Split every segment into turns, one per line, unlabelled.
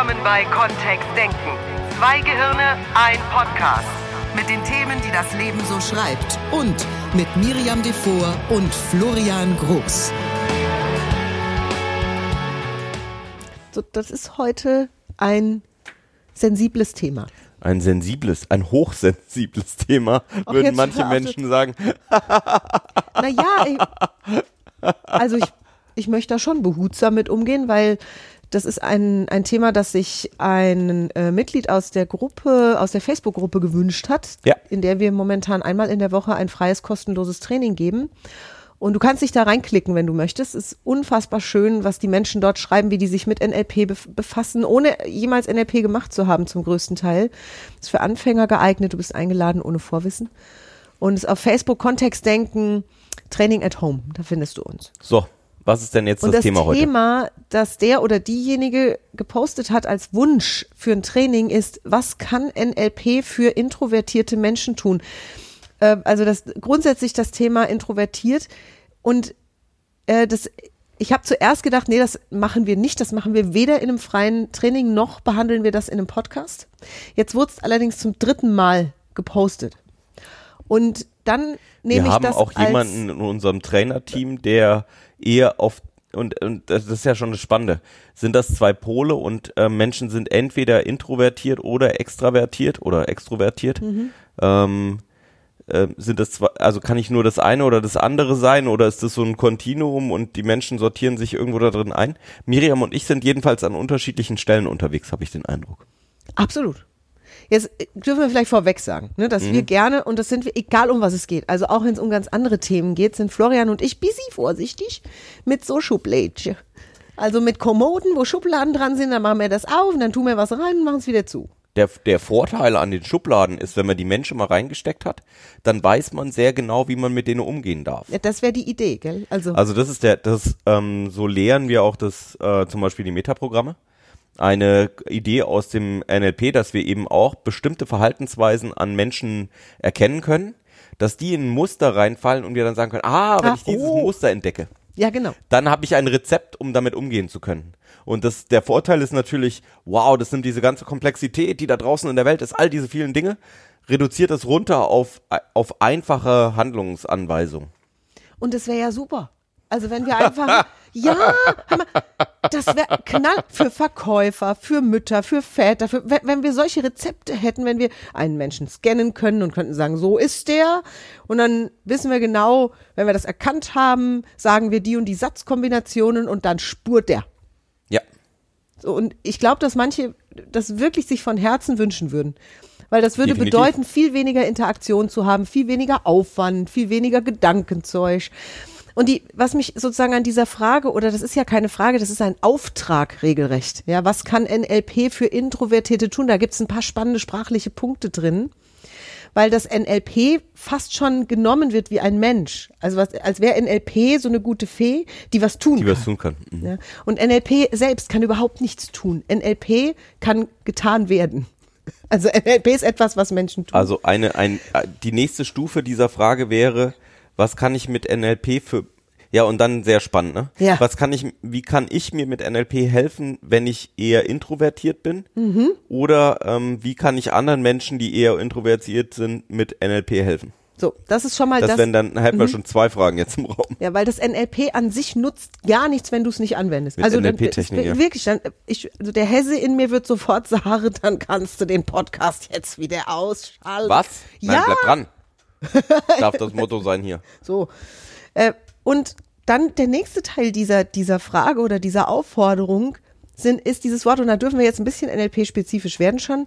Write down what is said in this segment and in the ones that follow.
Willkommen bei Kontext Denken. Zwei Gehirne, ein Podcast.
Mit den Themen, die das Leben so schreibt. Und mit Miriam Devor und Florian Groß.
So, das ist heute ein sensibles Thema.
Ein sensibles, ein hochsensibles Thema,
Ach,
würden manche Menschen sagen.
Naja, ich, also ich, ich möchte da schon behutsam mit umgehen, weil das ist ein, ein Thema, das sich ein äh, Mitglied aus der Gruppe, aus der Facebook-Gruppe gewünscht hat,
Ja.
in der wir momentan einmal in der Woche ein freies, kostenloses Training geben. Und du kannst dich da reinklicken, wenn du möchtest. Es ist unfassbar schön, was die Menschen dort schreiben, wie die sich mit NLP bef- befassen, ohne jemals NLP gemacht zu haben zum größten Teil. Ist für Anfänger geeignet. Du bist eingeladen ohne Vorwissen. Und es ist auf Facebook Kontext denken, Training at Home. Da findest du uns.
So, was ist denn jetzt
Und
das,
das
Thema heute?
Thema, das der oder diejenige gepostet hat als Wunsch für ein Training ist, was kann NLP für introvertierte Menschen tun? Äh, also das grundsätzlich das Thema introvertiert und äh, das ich habe zuerst gedacht, nee, das machen wir nicht, das machen wir weder in einem freien Training noch behandeln wir das in einem Podcast. Jetzt wurde es allerdings zum dritten Mal gepostet. Und dann nehme
Wir
ich
haben
das
auch
als,
jemanden in unserem Trainerteam, der eher auf und, und das ist ja schon das Spannende. Sind das zwei Pole und äh, Menschen sind entweder introvertiert oder extravertiert oder extrovertiert?
Mhm.
Ähm, äh, sind das zwei, also kann ich nur das eine oder das andere sein oder ist das so ein Kontinuum und die Menschen sortieren sich irgendwo da drin ein? Miriam und ich sind jedenfalls an unterschiedlichen Stellen unterwegs, habe ich den Eindruck.
Absolut. Jetzt äh, dürfen wir vielleicht vorweg sagen, ne, dass wir gerne, und das sind wir, egal um was es geht, also auch wenn es um ganz andere Themen geht, sind Florian und ich busy vorsichtig mit so Schublädchen. Also mit Kommoden, wo Schubladen dran sind, dann machen wir das auf und dann tun wir was rein und machen es wieder zu.
Der, der Vorteil an den Schubladen ist, wenn man die Menschen mal reingesteckt hat, dann weiß man sehr genau, wie man mit denen umgehen darf.
Ja, das wäre die Idee, gell? Also,
Also das ist der, das, ähm, so lehren wir auch das, äh, zum Beispiel die Metaprogramme. Eine Idee aus dem NLP, dass wir eben auch bestimmte Verhaltensweisen an Menschen erkennen können, dass die in ein Muster reinfallen und wir dann sagen können, ah, wenn
Ah,
ich dieses
oh.
Muster entdecke,
ja, genau.
dann habe ich ein Rezept, um damit umgehen zu können. Und das, der Vorteil ist natürlich, wow, das nimmt diese ganze Komplexität, die da draußen in der Welt ist, all diese vielen Dinge, reduziert es runter auf, auf einfache Handlungsanweisungen.
Und das wäre ja super. Also wenn wir einfach, ja, mal, das wäre knall für Verkäufer, für Mütter, für Väter, für, wenn, wenn wir solche Rezepte hätten, wenn wir einen Menschen scannen können und könnten sagen, so ist der. Und dann wissen wir genau, wenn wir das erkannt haben, sagen wir die und die Satzkombinationen und dann spurt der.
Ja.
So, und ich glaube, dass manche das wirklich sich von Herzen wünschen würden. Weil das würde
Definitiv.
bedeuten, viel weniger Interaktion zu haben, viel weniger Aufwand, viel weniger Gedankenzeug. Und die, was mich sozusagen an dieser Frage, oder das ist ja keine Frage, das ist ein Auftrag regelrecht. Ja, was kann NLP für Introvertierte tun? Da gibt es ein paar spannende sprachliche Punkte drin. Weil das NLP fast schon genommen wird wie ein Mensch. Also was, als wäre NLP so eine gute Fee, die was tun
Die
kann.
was tun kann. Mhm.
Ja? Und NLP selbst kann überhaupt nichts tun. NLP kann getan werden. Also NLP ist etwas, was Menschen tun.
Also eine, ein, die nächste Stufe dieser Frage wäre, was kann ich mit NLP für, ja und dann sehr spannend, ne?
Ja.
Was kann ich, wie kann ich mir mit NLP helfen, wenn ich eher introvertiert bin?
Mhm.
Oder ähm, wie kann ich anderen Menschen, die eher introvertiert sind, mit NLP helfen?
so, das ist schon mal
Das,
das.
wenn dann hätten wir schon zwei Fragen jetzt im Raum.
ja, weil das NLP an sich nutzt gar nichts, wenn du es nicht anwendest.
Mit
also
NLP-Technik, ja.
wirklich, dann, ich, also der Hesse in mir wird sofort sagen, dann kannst du den Podcast jetzt wieder ausschalten.
Was? Nein,
Ja.
bleib dran. Darf das Motto sein hier.
So. Äh, und dann der nächste Teil dieser, dieser Frage oder dieser Aufforderung sind, ist dieses Wort, und da dürfen wir jetzt ein bisschen NLP-spezifisch werden schon,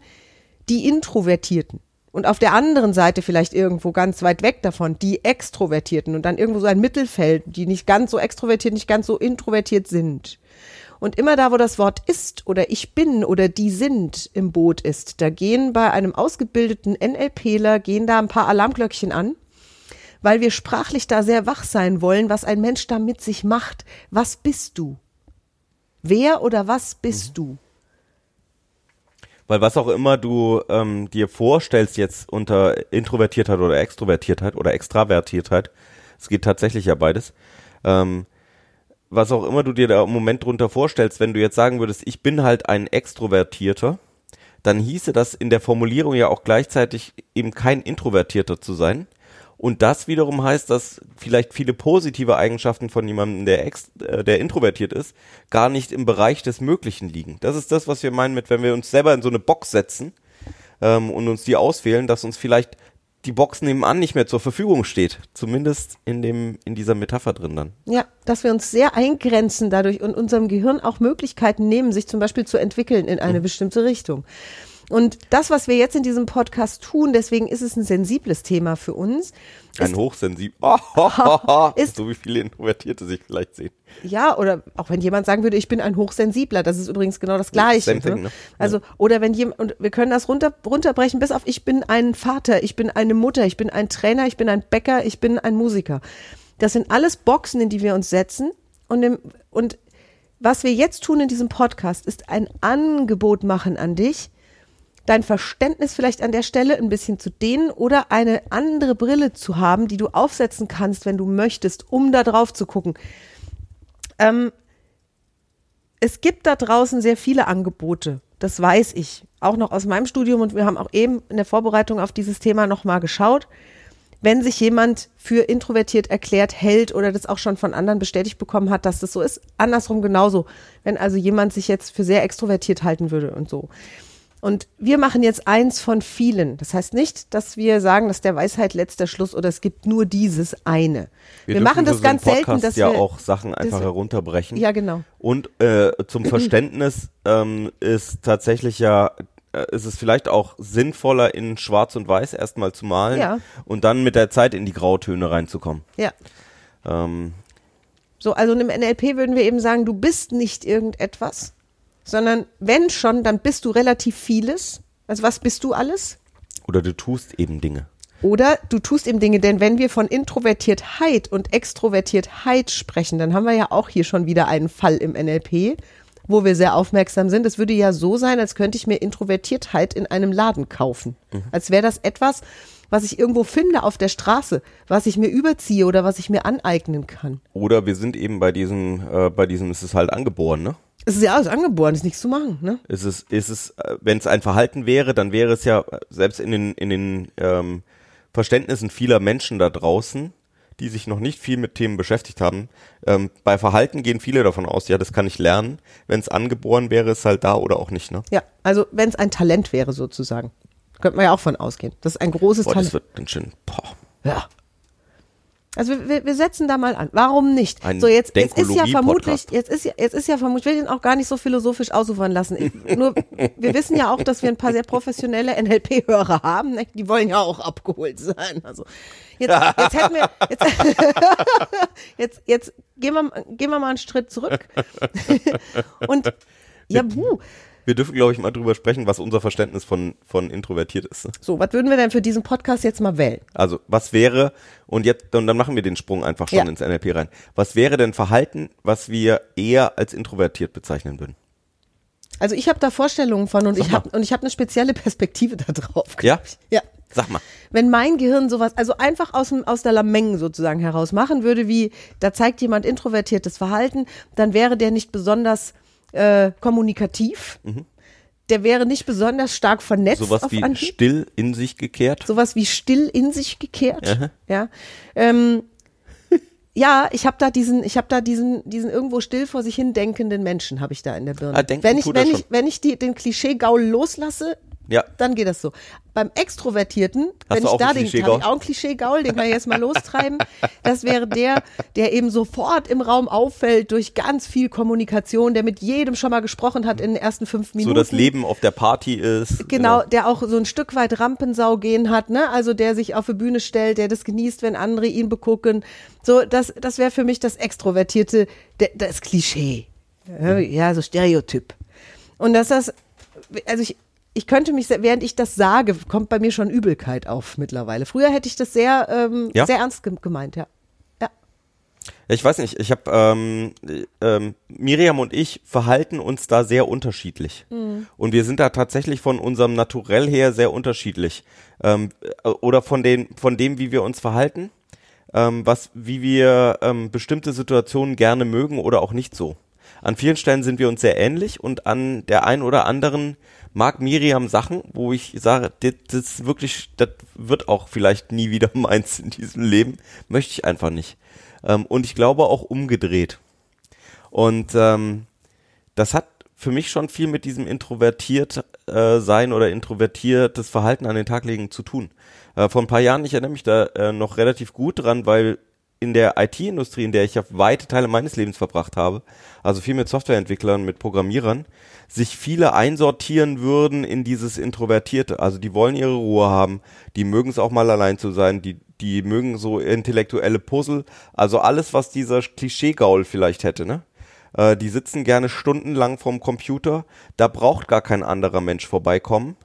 die Introvertierten. Und auf der anderen Seite vielleicht irgendwo ganz weit weg davon, die Extrovertierten und dann irgendwo so ein Mittelfeld, die nicht ganz so extrovertiert, nicht ganz so introvertiert sind. Und immer da, wo das Wort ist oder ich bin oder die sind im Boot ist, da gehen bei einem ausgebildeten NLPler, gehen da ein paar Alarmglöckchen an weil wir sprachlich da sehr wach sein wollen, was ein Mensch da mit sich macht. Was bist du? Wer oder was bist du?
Weil was auch immer du ähm, dir vorstellst jetzt unter Introvertiertheit oder Extrovertiertheit oder Extravertiertheit, es geht tatsächlich ja beides, ähm, was auch immer du dir da im Moment drunter vorstellst, wenn du jetzt sagen würdest, ich bin halt ein Extrovertierter, dann hieße das in der Formulierung ja auch gleichzeitig eben kein Introvertierter zu sein. Und das wiederum heißt, dass vielleicht viele positive Eigenschaften von jemandem, der, ex, äh, der introvertiert ist, gar nicht im Bereich des Möglichen liegen. Das ist das, was wir meinen mit, wenn wir uns selber in so eine Box setzen ähm, und uns die auswählen, dass uns vielleicht die Box nebenan nicht mehr zur Verfügung steht. Zumindest in dem, in dieser Metapher drin dann.
Ja, dass wir uns sehr eingrenzen dadurch und unserem Gehirn auch Möglichkeiten nehmen, sich zum Beispiel zu entwickeln in eine bestimmte Richtung. Und das, was wir jetzt in diesem Podcast tun, deswegen ist es ein sensibles Thema für uns.
Ein hochsensibel. Oh,
Ist-
so wie viele Introvertierte sich vielleicht sehen.
ja, oder auch wenn jemand sagen würde, ich bin ein Hochsensibler, das ist übrigens genau das Gleiche.
Same thing, ne?
Also, oder wenn jemand, und wir können das runter, runterbrechen bis auf, ich bin ein Vater, ich bin eine Mutter, ich bin ein Trainer, ich bin ein Bäcker, ich bin ein Musiker. Das sind alles Boxen, in die wir uns setzen. Und, im, und was wir jetzt tun in diesem Podcast, ist ein Angebot machen an dich, dein Verständnis vielleicht an der Stelle ein bisschen zu dehnen oder eine andere Brille zu haben, die du aufsetzen kannst, wenn du möchtest, um da drauf zu gucken. Ähm, es gibt da draußen sehr viele Angebote. Das weiß ich. Auch noch aus meinem Studium und wir haben auch eben in der Vorbereitung auf dieses Thema nochmal geschaut. Wenn sich jemand für introvertiert erklärt, hält oder das auch schon von anderen bestätigt bekommen hat, dass das so ist, andersrum genauso. Wenn also jemand sich jetzt für sehr extrovertiert halten würde und so. Und wir machen jetzt eins von vielen. Das heißt nicht, dass wir sagen, dass der Weisheit letzter Schluss oder es gibt nur dieses eine. Wir,
dürfen
machen das
so
ganz selten,
Podcast
dass
ja
wir
auch Sachen einfach herunterbrechen.
Ja, genau.
Und äh, zum Verständnis ähm, ist tatsächlich ja, äh, ist es vielleicht auch sinnvoller, in Schwarz und Weiß erstmal zu malen
Ja.
und dann mit der Zeit in die Grautöne reinzukommen.
Ja.
Ähm,
So, also im NLP würden wir eben sagen, du bist nicht irgendetwas, sondern wenn schon, dann bist du relativ vieles. Also was bist du alles?
oder du tust eben Dinge.
Oder du tust eben Dinge, denn wenn wir von Introvertiertheit und Extrovertiertheit sprechen, dann haben wir ja auch hier schon wieder einen Fall im NLP, wo wir sehr aufmerksam sind. Es würde ja so sein, als könnte ich mir Introvertiertheit in einem Laden kaufen. Als wäre das etwas, was ich irgendwo finde auf der Straße, was ich mir überziehe oder was ich mir aneignen kann.
Oder wir sind eben bei diesem, äh, bei diesem, es ist halt angeboren, ne?
Es ist ja alles angeboren, ist nichts zu machen, ne?
Ist es, ist es, äh, wenn es ein Verhalten wäre, dann wäre es ja selbst in den, in den ähm, Verständnissen vieler Menschen da draußen, die sich noch nicht viel mit Themen beschäftigt haben. Ähm, bei Verhalten gehen viele davon aus, ja, das kann ich lernen. Wenn es angeboren wäre, ist halt da oder auch nicht, ne?
Ja, also wenn es ein Talent wäre sozusagen. Könnte man ja auch von ausgehen. Das ist ein großes
Boah, das
Talent.
wird dann schön. Boah.
Ja. Also wir- wir, setzen da mal an. Warum nicht?
Ein
so jetzt, jetzt ist ja vermutlich, jetzt ist ja, jetzt ist ja vermutlich, ich will den auch gar nicht so philosophisch ausufern lassen. Ich, nur, wir wissen ja auch, dass wir ein paar sehr professionelle NLP-Hörer haben. Ne? Die wollen ja auch abgeholt sein. Also jetzt, jetzt hätten wir, jetzt, jetzt, jetzt gehen wir, gehen wir mal einen Schritt zurück. Und ja, puh.
Wir dürfen, glaube ich, mal drüber sprechen, was unser Verständnis von, von introvertiert ist. ne?
So, was würden wir denn für diesen Podcast jetzt mal wählen?
Also, was wäre, und jetzt, und dann machen wir den Sprung einfach schon
Ja.
ins NLP rein. Was wäre denn Verhalten, was wir eher als introvertiert bezeichnen würden?
Also ich habe da Vorstellungen von und
Sag
ich habe und ich habe eine spezielle Perspektive da drauf.
Ja?
Ja.
Sag mal.
Wenn mein Gehirn sowas, also einfach aus, dem, aus der Lameng sozusagen heraus machen würde, wie da zeigt jemand introvertiertes Verhalten, dann wäre der nicht besonders äh, kommunikativ. Der wäre nicht besonders stark vernetzt.
Sowas wie
Anhieb.
still in sich gekehrt.
sowas wie still in sich gekehrt.
Aha.
Ja. Ähm, ja, ich habe da diesen, ich habe da diesen, diesen irgendwo still vor sich hin denkenden Menschen habe ich da in der Birne.
Ah, denken
wenn ich, wenn ich, wenn ich die, den Klischee-Gaul loslasse,
Ja.
dann geht das so. Beim Extrovertierten,
Hast
wenn ich
auch
da den,
Klischee-Gaul?
hab ich auch einen Klischee-Gaul, den kann ich jetzt mal lostreiben. Das wäre der, der eben sofort im Raum auffällt durch ganz viel Kommunikation, der mit jedem schon mal gesprochen hat in den ersten fünf Minuten.
So das Leben auf der Party ist.
Genau, der auch so ein Stück weit Rampensau gehen hat, ne? Also der sich auf die Bühne stellt, der das genießt, wenn andere ihn begucken. So, das, das wäre für mich das Extrovertierte, das Klischee. Ja, Ja, so Stereotyp. Und dass das, also ich, ich könnte mich, während ich das sage, kommt bei mir schon Übelkeit auf mittlerweile. Früher hätte ich das sehr, ähm,
Ja?
sehr ernst gem- gemeint, ja. Ja.
Ich weiß nicht, ich habe ähm, ähm, Miriam und ich verhalten uns da sehr unterschiedlich. Und wir sind da tatsächlich von unserem Naturell her sehr unterschiedlich. Ähm, äh, oder von, den, von dem, wie wir uns verhalten. ähm, was, wie wir ähm, bestimmte Situationen gerne mögen oder auch nicht so. An vielen Stellen sind wir uns sehr ähnlich und an der einen oder anderen mag Miriam Sachen, wo ich sage, das, das wirklich, das wird auch vielleicht nie wieder meins in diesem Leben, möchte ich einfach nicht. Ähm, und ich glaube auch umgedreht. Und ähm, das hat für mich schon viel mit diesem introvertiert äh, sein oder introvertiertes Verhalten an den Tag legen zu tun. Äh, vor ein paar Jahren, ich erinnere mich da äh, noch relativ gut dran, weil in der IT-Industrie, in der ich ja weite Teile meines Lebens verbracht habe, also viel mit Softwareentwicklern, mit Programmierern, sich viele einsortieren würden in dieses Introvertierte. Also die wollen ihre Ruhe haben, die mögen es auch mal allein zu sein, die, die mögen so intellektuelle Puzzle, also alles, was dieser Klischee-Gaul vielleicht hätte, ne? Äh, die sitzen gerne stundenlang vorm Computer, da braucht gar kein anderer Mensch vorbeikommen.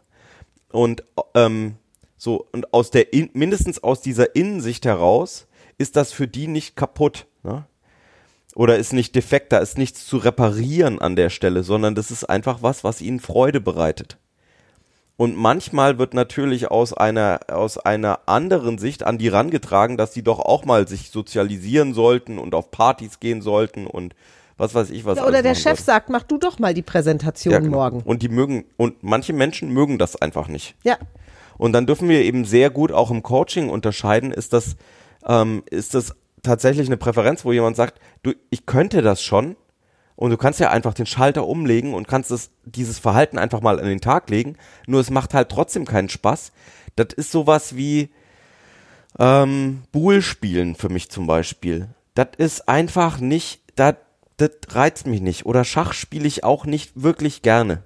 Und ähm, so, und aus der, in, mindestens aus dieser Innensicht heraus, ist das für die nicht kaputt. Ne? Oder ist nicht defekt, da ist nichts zu reparieren an der Stelle, sondern das ist einfach was, was ihnen Freude bereitet. Und manchmal wird natürlich aus einer, aus einer anderen Sicht an die rangetragen, dass die doch auch mal sich sozialisieren sollten und auf Partys gehen sollten und was weiß ich was.
Ja, oder der Chef sollten. sagt, mach du doch mal die Präsentation ja, genau. morgen.
Und die mögen, und manche Menschen mögen das einfach nicht.
Ja.
Und dann dürfen wir eben sehr gut auch im Coaching unterscheiden, ist das, ähm, ist das tatsächlich eine Präferenz, wo jemand sagt, du, ich könnte das schon und du kannst ja einfach den Schalter umlegen und kannst das, dieses Verhalten einfach mal an den Tag legen, nur es macht halt trotzdem keinen Spaß. Das ist sowas wie ähm, Buhl spielen für mich zum Beispiel. Das ist einfach nicht, das, das reizt mich nicht. Oder Schach spiele ich auch nicht wirklich gerne.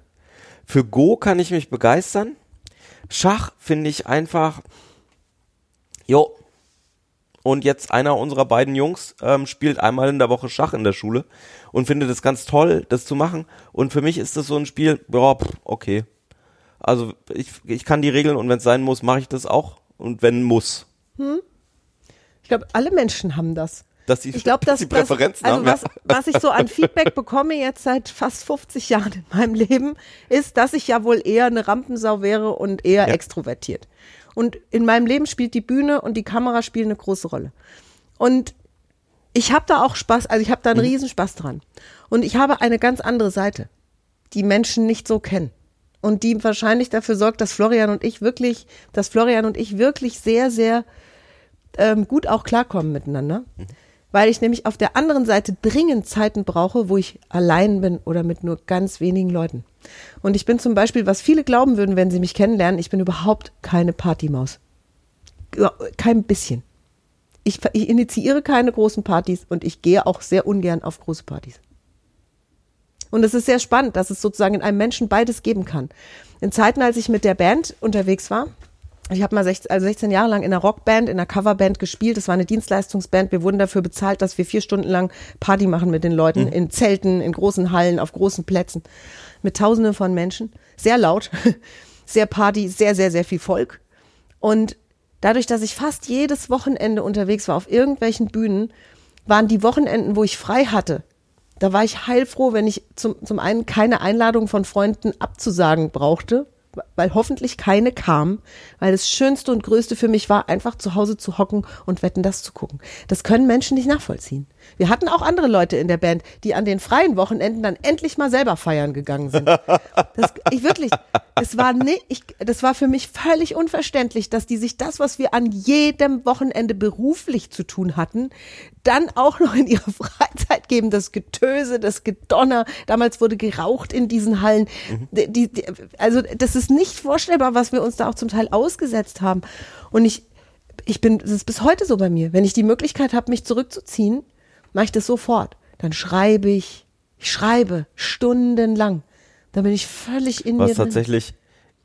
Für Go kann ich mich begeistern. Schach finde ich einfach, jo, und jetzt einer unserer beiden Jungs ähm, spielt einmal in der Woche Schach in der Schule und findet es ganz toll, das zu machen. Und für mich ist das so ein Spiel, ja, okay. Also ich, ich kann die Regeln und wenn es sein muss, mache ich das auch. Und wenn muss. Hm.
Ich glaube, alle Menschen haben das.
Dass die,
ich glaube, dass,
die Präferenzen
also
haben.
Was, was ich so an Feedback bekomme jetzt seit fast 50 Jahren in meinem Leben, ist, dass ich ja wohl eher eine Rampensau wäre und eher ja. extrovertiert. Und in meinem Leben spielt die Bühne und die Kamera spielen eine große Rolle. Und ich habe da auch Spaß, also ich habe da einen mhm. Riesenspaß dran. Und ich habe eine ganz andere Seite, die Menschen nicht so kennen. Und die wahrscheinlich dafür sorgt, dass Florian und ich wirklich, dass Florian und ich wirklich sehr, sehr ähm, gut auch klarkommen miteinander. Mhm weil ich nämlich auf der anderen Seite dringend Zeiten brauche, wo ich allein bin oder mit nur ganz wenigen Leuten. Und ich bin zum Beispiel, was viele glauben würden, wenn sie mich kennenlernen, ich bin überhaupt keine Partymaus. Kein bisschen. Ich, ich initiiere keine großen Partys und ich gehe auch sehr ungern auf große Partys. Und es ist sehr spannend, dass es sozusagen in einem Menschen beides geben kann. In Zeiten, als ich mit der Band unterwegs war, ich habe mal 16, also 16 Jahre lang in einer Rockband, in einer Coverband gespielt. Das war eine Dienstleistungsband. Wir wurden dafür bezahlt, dass wir vier Stunden lang Party machen mit den Leuten, mhm. in Zelten, in großen Hallen, auf großen Plätzen, mit Tausenden von Menschen. Sehr laut, sehr Party, sehr, sehr, sehr viel Volk. Und dadurch, dass ich fast jedes Wochenende unterwegs war auf irgendwelchen Bühnen, waren die Wochenenden, wo ich frei hatte, da war ich heilfroh, wenn ich zum, zum einen keine Einladung von Freunden abzusagen brauchte, weil hoffentlich keine kam, weil das Schönste und Größte für mich war, einfach zu Hause zu hocken und wetten, das zu gucken. Das können Menschen nicht nachvollziehen. Wir hatten auch andere Leute in der Band, die an den freien Wochenenden dann endlich mal selber feiern gegangen sind. Das, ich wirklich, das war ne, ich, das war für mich völlig unverständlich, dass die sich das, was wir an jedem Wochenende beruflich zu tun hatten, dann auch noch in ihrer Freizeit geben. Das Getöse, das Gedonner. Damals wurde geraucht in diesen Hallen. Mhm. Die, die, also das ist nicht vorstellbar, was wir uns da auch zum Teil ausgesetzt haben. Und ich, ich bin, das ist bis heute so bei mir. Wenn ich die Möglichkeit habe, mich zurückzuziehen, mache ich das sofort. Dann schreibe ich, ich schreibe stundenlang. Da bin ich völlig in
Was
mir.
Was tatsächlich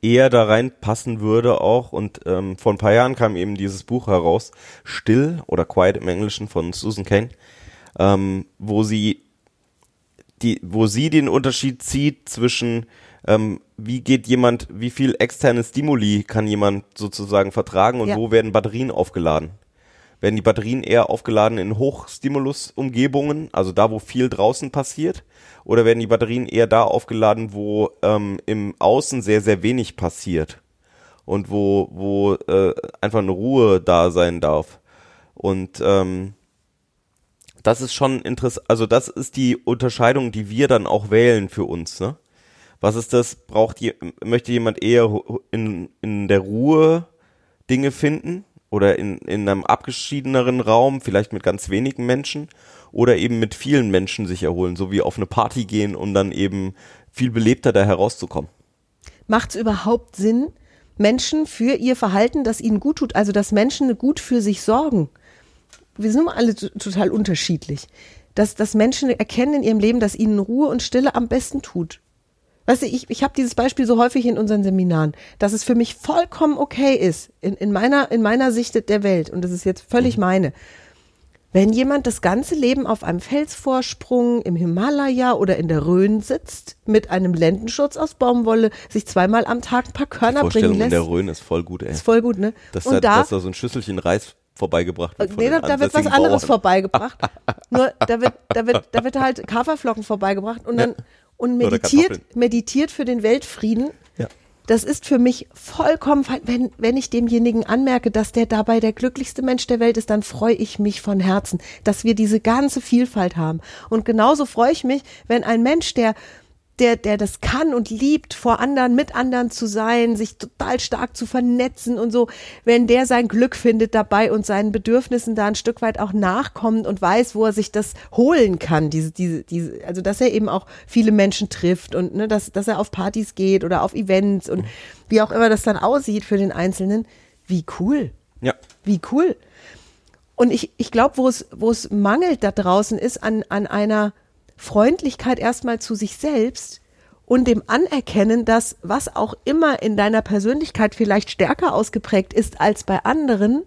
eher da reinpassen würde auch und ähm, vor ein paar Jahren kam eben dieses Buch heraus, Still oder Quiet im Englischen von Susan Kane, ähm, wo sie die, wo sie den Unterschied zieht zwischen ähm, wie geht jemand, wie viel externe Stimuli kann jemand sozusagen vertragen und ja. wo werden Batterien aufgeladen? Werden die Batterien eher aufgeladen in Hochstimulus-Umgebungen, also da, wo viel draußen passiert, oder werden die Batterien eher da aufgeladen, wo ähm, im Außen sehr, sehr wenig passiert und wo, wo äh, einfach eine Ruhe da sein darf? Und ähm, das ist schon interessant, also das ist die Unterscheidung, die wir dann auch wählen für uns. Ne? Was ist das? Braucht je, möchte jemand eher in, in der Ruhe Dinge finden oder in, in einem abgeschiedeneren Raum, vielleicht mit ganz wenigen Menschen oder eben mit vielen Menschen sich erholen, so wie auf eine Party gehen, um dann eben viel belebter da herauszukommen.
Macht es überhaupt Sinn, Menschen für ihr Verhalten, das ihnen gut tut, also dass Menschen gut für sich sorgen? Wir sind alle total unterschiedlich. Dass, dass Menschen erkennen in ihrem Leben, dass ihnen Ruhe und Stille am besten tut. Weißt du, ich, ich habe dieses Beispiel so häufig in unseren Seminaren, dass es für mich vollkommen okay ist, in, in, meiner, in meiner Sicht der Welt, und das ist jetzt völlig mhm. meine, wenn jemand das ganze Leben auf einem Felsvorsprung im Himalaya oder in der Rhön sitzt, mit einem Lendenschutz aus Baumwolle, sich zweimal am Tag ein paar Körner
Die
bringen lässt.
in der Rhön ist voll gut, ey.
Ist voll gut, ne?
Dass, da, da, dass da so ein Schüsselchen Reis vorbeigebracht wird.
Nee, da, da wird was anderes Bauern. vorbeigebracht. Nur da wird, da wird, da wird halt Kaferflocken vorbeigebracht und dann und meditiert, meditiert für den Weltfrieden.
Ja.
Das ist für mich vollkommen, wenn, wenn ich demjenigen anmerke, dass der dabei der glücklichste Mensch der Welt ist, dann freue ich mich von Herzen, dass wir diese ganze Vielfalt haben. Und genauso freue ich mich, wenn ein Mensch, der der, der das kann und liebt, vor anderen, mit anderen zu sein, sich total stark zu vernetzen und so, wenn der sein Glück findet dabei und seinen Bedürfnissen da ein Stück weit auch nachkommt und weiß, wo er sich das holen kann, diese, diese, diese, also dass er eben auch viele Menschen trifft und ne, dass, dass er auf Partys geht oder auf Events und wie auch immer das dann aussieht für den Einzelnen, wie cool.
Ja.
Wie cool. Und ich, ich glaube, wo es, wo es mangelt da draußen ist an, an einer Freundlichkeit erstmal zu sich selbst und dem Anerkennen, dass was auch immer in deiner Persönlichkeit vielleicht stärker ausgeprägt ist als bei anderen,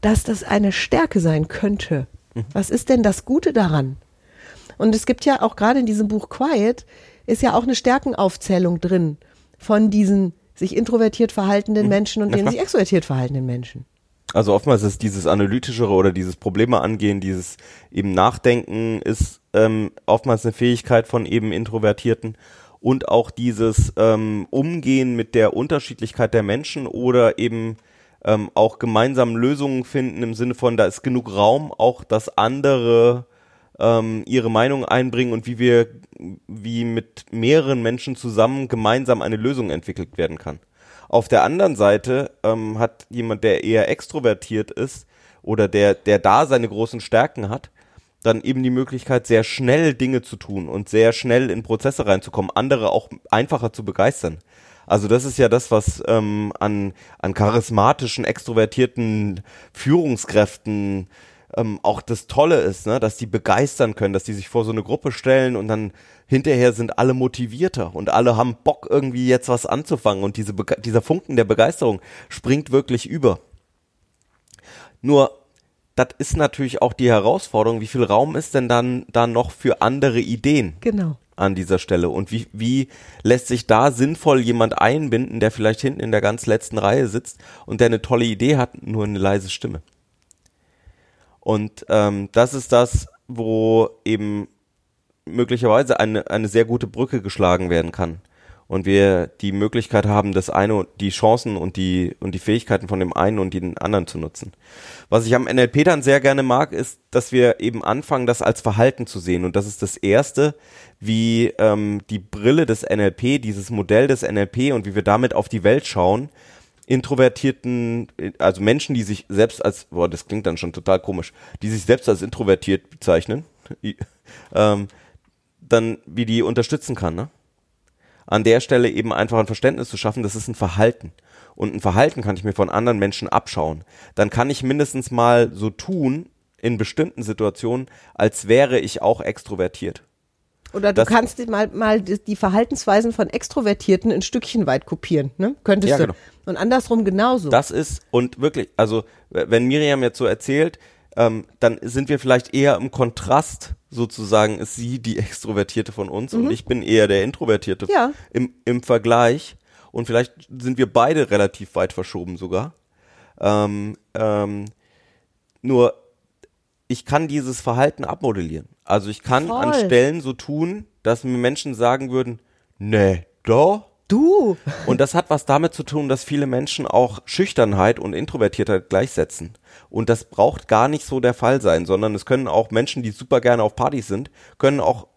dass das eine Stärke sein könnte. Mhm. Was ist denn das Gute daran? Und es gibt ja auch gerade in diesem Buch Quiet ist ja auch eine Stärkenaufzählung drin von diesen sich introvertiert verhaltenden mhm. Menschen und den sich extrovertiert verhaltenen Menschen.
Also oftmals ist dieses analytischere oder dieses Probleme angehen, dieses eben Nachdenken ist ähm, oftmals eine Fähigkeit von eben Introvertierten und auch dieses ähm, Umgehen mit der Unterschiedlichkeit der Menschen oder eben ähm, auch gemeinsam Lösungen finden im Sinne von, da ist genug Raum, auch dass andere ähm, ihre Meinung einbringen und wie wir, wie mit mehreren Menschen zusammen gemeinsam eine Lösung entwickelt werden kann. Auf der anderen Seite ähm, hat jemand, der eher extrovertiert ist oder der, der da seine großen Stärken hat, dann eben die Möglichkeit, sehr schnell Dinge zu tun und sehr schnell in Prozesse reinzukommen, andere auch einfacher zu begeistern. Also das ist ja das, was ähm, an, an charismatischen, extrovertierten Führungskräften ähm, auch das Tolle ist, ne? dass die begeistern können, dass die sich vor so eine Gruppe stellen und dann hinterher sind alle motivierter und alle haben Bock irgendwie jetzt was anzufangen und diese Bege dieser Funken der Begeisterung springt wirklich über. Nur das ist natürlich auch die Herausforderung, wie viel Raum ist denn dann da noch für andere Ideen?
Genau.
An dieser Stelle. Und wie, wie lässt sich da sinnvoll jemand einbinden, der vielleicht hinten in der ganz letzten Reihe sitzt und der eine tolle Idee hat, nur eine leise Stimme? Und ähm, das ist das, wo eben möglicherweise eine, eine sehr gute Brücke geschlagen werden kann. Und wir die Möglichkeit haben, das eine, die Chancen und die, und die Fähigkeiten von dem einen und den anderen zu nutzen. Was ich am NLP dann sehr gerne mag, ist, dass wir eben anfangen, das als Verhalten zu sehen. Und das ist das erste, wie ähm, die Brille des NLP, dieses Modell des NLP und wie wir damit auf die Welt schauen, introvertierten, also Menschen, die sich selbst als, boah, das klingt dann schon total komisch, die sich selbst als introvertiert bezeichnen, ähm, dann wie die unterstützen kann, ne? An der Stelle eben einfach ein Verständnis zu schaffen, das ist ein Verhalten. Und ein Verhalten kann ich mir von anderen Menschen abschauen. Dann kann ich mindestens mal so tun, in bestimmten Situationen, als wäre ich auch extrovertiert.
Oder du das, kannst mal, mal die Verhaltensweisen von Extrovertierten ein Stückchen weit kopieren, ne? Könntest ja, du. Genau. Und andersrum genauso.
Das ist, und wirklich, also, wenn Miriam jetzt so erzählt, ähm, dann sind wir vielleicht eher im Kontrast, sozusagen, ist sie die Extrovertierte von uns mhm. und ich bin eher der Introvertierte
ja.
im, im Vergleich. Und vielleicht sind wir beide relativ weit verschoben sogar. Ähm, ähm, nur ich kann dieses Verhalten abmodellieren. Also ich kann Voll. an Stellen so tun, dass mir Menschen sagen würden, nee, doch,
Du.
Und das hat was damit zu tun, dass viele Menschen auch Schüchternheit und Introvertiertheit gleichsetzen. Und das braucht gar nicht so der Fall sein, sondern es können auch Menschen, die super gerne auf Partys sind, können auch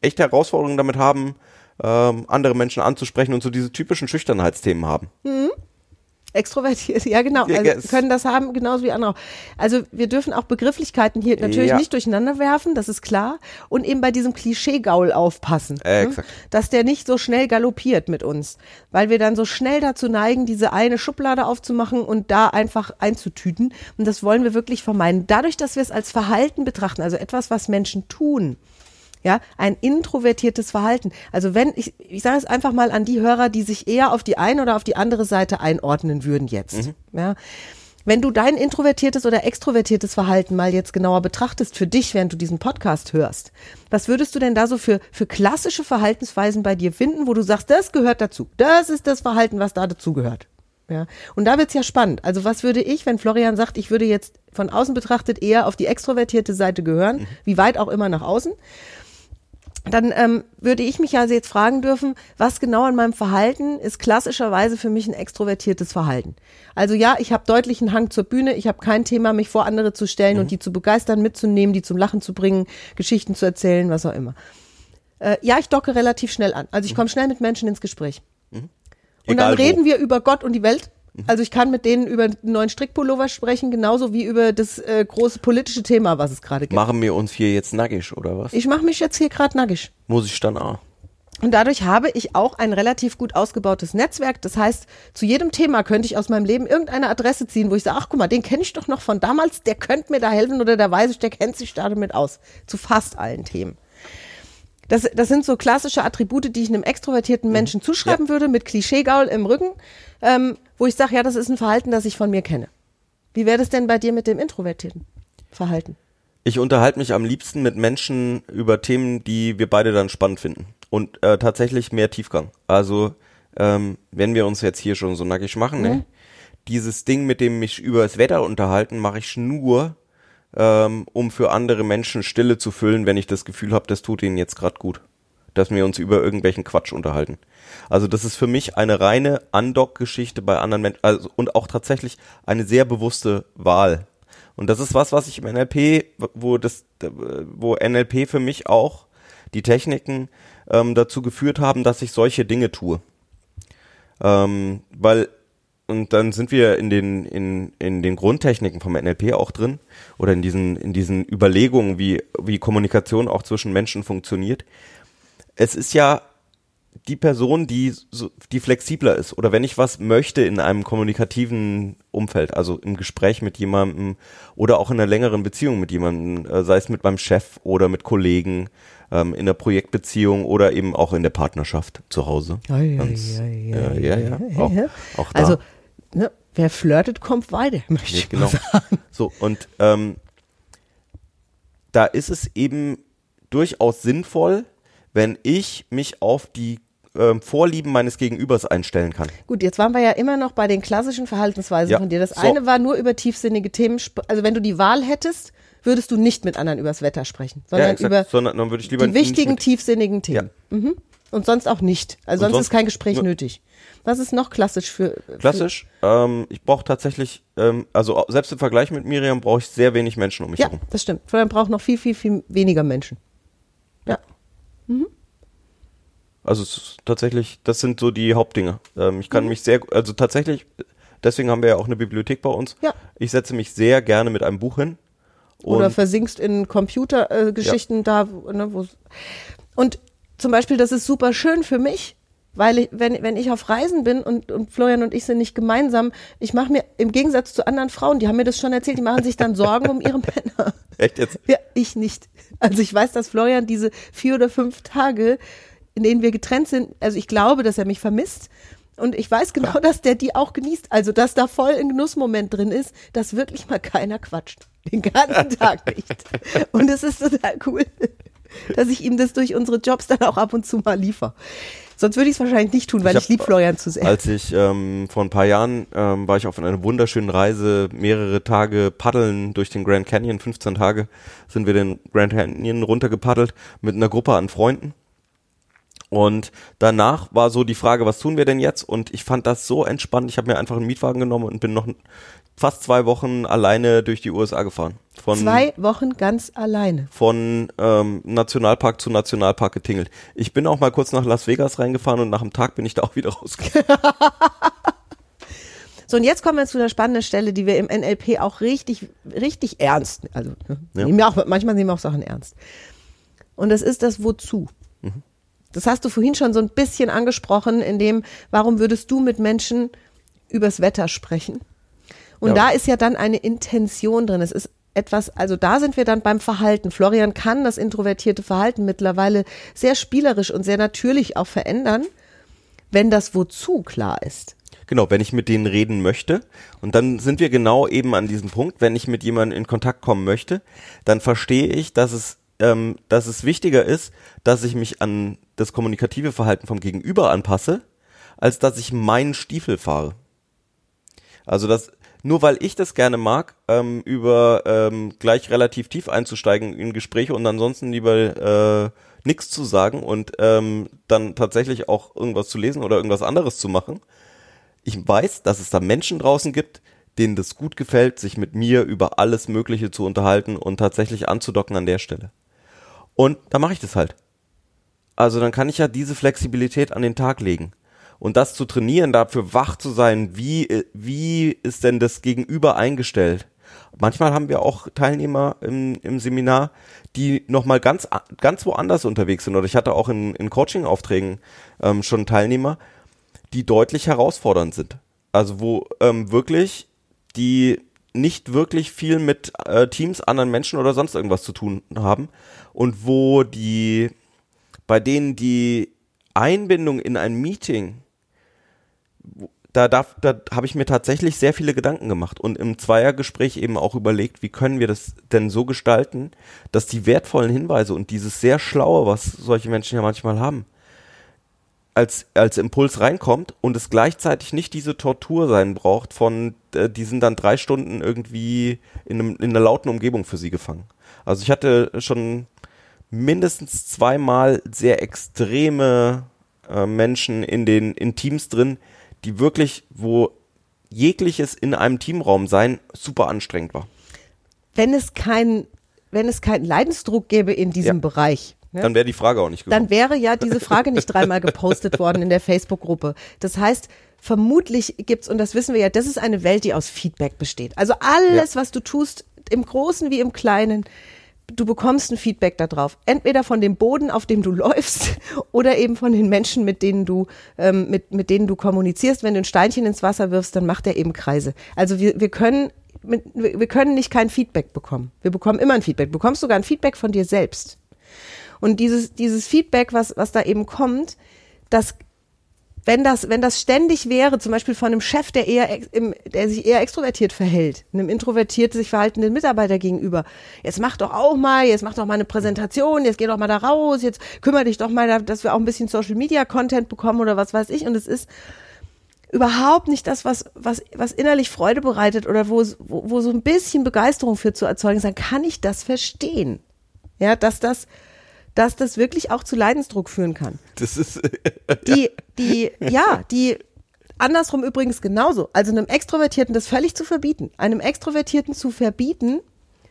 echte Herausforderungen damit haben, ähm, andere Menschen anzusprechen und so diese typischen Schüchternheitsthemen haben.
Extrovertiert, ja genau. Also
es-
können das haben, genauso wie andere. Also wir dürfen auch Begrifflichkeiten hier natürlich
Ja.
nicht durcheinander werfen, das ist klar. Und eben bei diesem Klischee-Gaul aufpassen.
Äh,
ne? Dass der nicht so schnell galoppiert mit uns. Weil wir dann so schnell dazu neigen, diese eine Schublade aufzumachen und da einfach einzutüten. Und das wollen wir wirklich vermeiden. Dadurch, dass wir es als Verhalten betrachten, also etwas, was Menschen tun, ja, ein introvertiertes Verhalten. Also wenn, ich, ich sage es einfach mal an die Hörer, die sich eher auf die eine oder auf die andere Seite einordnen würden jetzt. Ja. Wenn du dein introvertiertes oder extrovertiertes Verhalten mal jetzt genauer betrachtest für dich, während du diesen Podcast hörst, was würdest du denn da so für, für klassische Verhaltensweisen bei dir finden, wo du sagst, das gehört dazu. Das ist das Verhalten, was da dazu gehört. Ja, und da wird's ja spannend. Also was würde ich, wenn Florian sagt, ich würde jetzt von außen betrachtet eher auf die extrovertierte Seite gehören, wie weit auch immer nach außen, dann ähm, würde ich mich also jetzt fragen dürfen, was genau an meinem Verhalten ist klassischerweise für mich ein extrovertiertes Verhalten. Also ja, ich habe deutlichen Hang zur Bühne, ich habe kein Thema, mich vor andere zu stellen und die zu begeistern, mitzunehmen, die zum Lachen zu bringen, Geschichten zu erzählen, was auch immer. Äh, ja, ich docke relativ schnell an. Also ich komme schnell mit Menschen ins Gespräch. Und
Egal
dann
wo.
reden wir über Gott und die Welt. Also ich kann mit denen über einen neuen Strickpullover sprechen, genauso wie über das äh, große politische Thema, was es gerade gibt.
Machen wir uns hier jetzt nackig, oder was?
Ich mache mich jetzt hier gerade nackig.
Muss ich dann auch.
Und dadurch habe ich auch ein relativ gut ausgebautes Netzwerk. Das heißt, zu jedem Thema könnte ich aus meinem Leben irgendeine Adresse ziehen, wo ich sage, ach guck mal, den kenne ich doch noch von damals, der könnte mir da helfen oder der weiß ich, der kennt sich da damit aus. Zu fast allen Themen. Das, das sind so klassische Attribute, die ich einem extrovertierten Menschen zuschreiben würde, mit Klischeegaul im Rücken, ähm, wo ich sage, ja, das ist ein Verhalten, das ich von mir kenne. Wie wäre das denn bei dir mit dem introvertierten Verhalten?
Ich unterhalte mich am liebsten mit Menschen über Themen, die wir beide dann spannend finden. Und äh, tatsächlich mehr Tiefgang. Also, ähm, wenn wir uns jetzt hier schon so nackig machen, ne? Dieses Ding, mit dem mich über das Wetter unterhalten, mache ich nur, ähm, um für andere Menschen Stille zu füllen, wenn ich das Gefühl habe, das tut ihnen jetzt gerade gut. Dass wir uns über irgendwelchen Quatsch unterhalten. Also das ist für mich eine reine Undock-Geschichte bei anderen Menschen also, und auch tatsächlich eine sehr bewusste Wahl. Und das ist was, was ich im NLP, wo das, wo NLP für mich auch die Techniken ähm, dazu geführt haben, dass ich solche Dinge tue. Ähm, weil und dann sind wir in den in, in den Grundtechniken vom NLP auch drin oder in diesen in diesen Überlegungen, wie wie Kommunikation auch zwischen Menschen funktioniert. Es ist ja die Person, die so, die flexibler ist oder wenn ich was möchte in einem kommunikativen Umfeld, also im Gespräch mit jemandem oder auch in einer längeren Beziehung mit jemandem, äh, sei es mit meinem Chef oder mit Kollegen, ähm, in der Projektbeziehung oder eben auch in der Partnerschaft zu Hause. Ganz, ja, ja, ja, auch, auch da.
Also, ne, wer flirtet, kommt weiter, möchte ich
genau.
sagen.
So, und ähm, da ist es eben durchaus sinnvoll, wenn ich mich auf die ähm, Vorlieben meines Gegenübers einstellen kann.
Gut, jetzt waren wir ja immer noch bei den klassischen Verhaltensweisen
Ja,
von dir. Das
so.
eine war nur über tiefsinnige Themen, also wenn du die Wahl hättest, würdest du nicht mit anderen übers Wetter sprechen, sondern
exakt.
über
Sondern dann würde ich lieber
die wichtigen, tiefsinnigen Themen. Mhm. Und sonst auch nicht. Also sonst,
sonst
ist kein Gespräch nötig. Was ist noch klassisch für
Klassisch. Ähm, ich brauche tatsächlich, ähm, also selbst im Vergleich mit Miriam brauche ich sehr wenig Menschen um mich
Ja,
herum.
das stimmt. Florian braucht noch viel, viel, viel weniger Menschen. Ja.
Also es ist tatsächlich, das sind so die Hauptdinge. Ähm, ich kann
Mhm.
mich sehr, also tatsächlich, deswegen haben wir ja auch eine Bibliothek bei uns.
Ja.
Ich setze mich sehr gerne mit einem Buch hin.
Oder versinkst in Computergeschichten äh, Geschichten da, ne, wo und zum Beispiel, das ist super schön für mich, weil ich, wenn, wenn ich auf Reisen bin und, und Florian und ich sind nicht gemeinsam, ich mache mir im Gegensatz zu anderen Frauen, die haben mir das schon erzählt, die machen sich dann Sorgen um ihre Männer.
echt jetzt?
Ja, ich nicht. Also ich weiß, dass Florian diese vier oder fünf Tage, in denen wir getrennt sind, also ich glaube, dass er mich vermisst. Und ich weiß genau, dass der die auch genießt. Also, dass da voll ein Genussmoment drin ist, dass wirklich mal keiner quatscht. Den ganzen Tag nicht. Und es ist total cool, dass ich ihm das durch unsere Jobs dann auch ab und zu mal liefere. Sonst würde ich es wahrscheinlich nicht tun, weil ich,
hab-
lieb Florian zu sehr.
Als ich ähm, vor ein paar Jahren ähm, war ich auf einer wunderschönen Reise, mehrere Tage paddeln durch den Grand Canyon, 15 Tage sind wir den Grand Canyon runtergepaddelt mit einer Gruppe an Freunden. Und danach war so die Frage, was tun wir denn jetzt? Und ich fand das so entspannt. Ich habe mir einfach einen Mietwagen genommen und bin noch fast zwei Wochen alleine durch die USA gefahren. Von,
Zwei Wochen ganz alleine.
von ähm, Nationalpark zu Nationalpark getingelt. Ich bin auch mal kurz nach Las Vegas reingefahren und nach einem Tag bin ich da auch wieder rausgegangen.
So, und jetzt kommen wir zu einer spannenden Stelle, die wir im NLP auch richtig, richtig ernst, also ne,
Ja.
nehmen wir auch, manchmal nehmen wir auch Sachen ernst. Und das ist das Wozu. Das hast du vorhin schon so ein bisschen angesprochen, in dem, warum würdest du mit Menschen übers Wetter sprechen? Und
Ja.
da ist ja dann eine Intention drin. Es ist etwas, also da sind wir dann beim Verhalten. Florian kann das introvertierte Verhalten mittlerweile sehr spielerisch und sehr natürlich auch verändern, wenn das Wozu klar ist.
Genau, wenn ich mit denen reden möchte. Und dann sind wir genau eben an diesem Punkt, wenn ich mit jemandem in Kontakt kommen möchte, dann verstehe ich, dass es, ähm, dass es wichtiger ist, dass ich mich an das kommunikative Verhalten vom Gegenüber anpasse, als dass ich meinen Stiefel fahre. Also das, nur weil ich das gerne mag, ähm, über ähm, gleich relativ tief einzusteigen in Gespräche und ansonsten lieber äh, nichts zu sagen und ähm, dann tatsächlich auch irgendwas zu lesen oder irgendwas anderes zu machen. Ich weiß, dass es da Menschen draußen gibt, denen das gut gefällt, sich mit mir über alles Mögliche zu unterhalten und tatsächlich anzudocken an der Stelle. Und da mache ich das halt. Also dann kann ich ja diese Flexibilität an den Tag legen. Und das zu trainieren, dafür wach zu sein, wie, äh, wie ist denn das Gegenüber eingestellt? Manchmal haben wir auch Teilnehmer im, im Seminar, die nochmal ganz, ganz woanders unterwegs sind. Oder ich hatte auch in, in Coaching-Aufträgen ähm, schon Teilnehmer, die deutlich herausfordernd sind. Also wo ähm, wirklich die nicht wirklich viel mit äh, Teams, anderen Menschen oder sonst irgendwas zu tun haben und wo die bei denen die Einbindung in ein Meeting da, darf, da habe ich mir tatsächlich sehr viele Gedanken gemacht und im Zweiergespräch eben auch überlegt, wie können wir das denn so gestalten, dass die wertvollen Hinweise und dieses sehr Schlaue, was solche Menschen ja manchmal haben, als, als Impuls reinkommt und es gleichzeitig nicht diese Tortur sein braucht von, äh, die sind dann drei Stunden irgendwie in, einem, in einer lauten Umgebung für sie gefangen. Also ich hatte schon mindestens zweimal sehr extreme äh, Menschen in den in Teams drin, die wirklich, wo jegliches in einem Teamraum sein super anstrengend war.
Wenn es kein, wenn es keinen Leidensdruck gäbe in diesem
Ja.
Bereich, ne,
Dann wäre die Frage auch nicht gekommen.
dann wäre ja diese Frage nicht dreimal gepostet worden in der Facebook-Gruppe. Das heißt, vermutlich gibt's, und das wissen wir ja, das ist eine Welt, die aus Feedback besteht. Also alles, was du tust, im Großen wie im Kleinen, du bekommst ein Feedback darauf. Entweder von dem Boden, auf dem du läufst, oder eben von den Menschen, mit denen du, ähm, mit, mit denen du kommunizierst. Wenn du ein Steinchen ins Wasser wirfst, dann macht er eben Kreise. Also wir, wir können, mit, wir können nicht kein Feedback bekommen. Wir bekommen immer ein Feedback. Du bekommst sogar ein Feedback von dir selbst. Und dieses, dieses Feedback, was, was da eben kommt, das, wenn das, wenn das ständig wäre, zum Beispiel von einem Chef, der eher, im, der sich eher extrovertiert verhält, einem introvertiert sich verhaltenden Mitarbeiter gegenüber. Jetzt mach doch auch mal, jetzt mach doch mal eine Präsentation, jetzt geh doch mal da raus, jetzt kümmere dich doch mal, da- dass wir auch ein bisschen Social Media Content bekommen oder was weiß ich. Und es ist überhaupt nicht das, was, was, was innerlich Freude bereitet oder wo, wo, wo so ein bisschen Begeisterung für zu erzeugen ist, dann kann ich das verstehen. Ja, dass das, dass das wirklich auch zu Leidensdruck führen kann.
das ist
Die, die, ja, die, andersrum übrigens genauso. Also einem Extrovertierten das völlig zu verbieten. Einem Extrovertierten zu verbieten,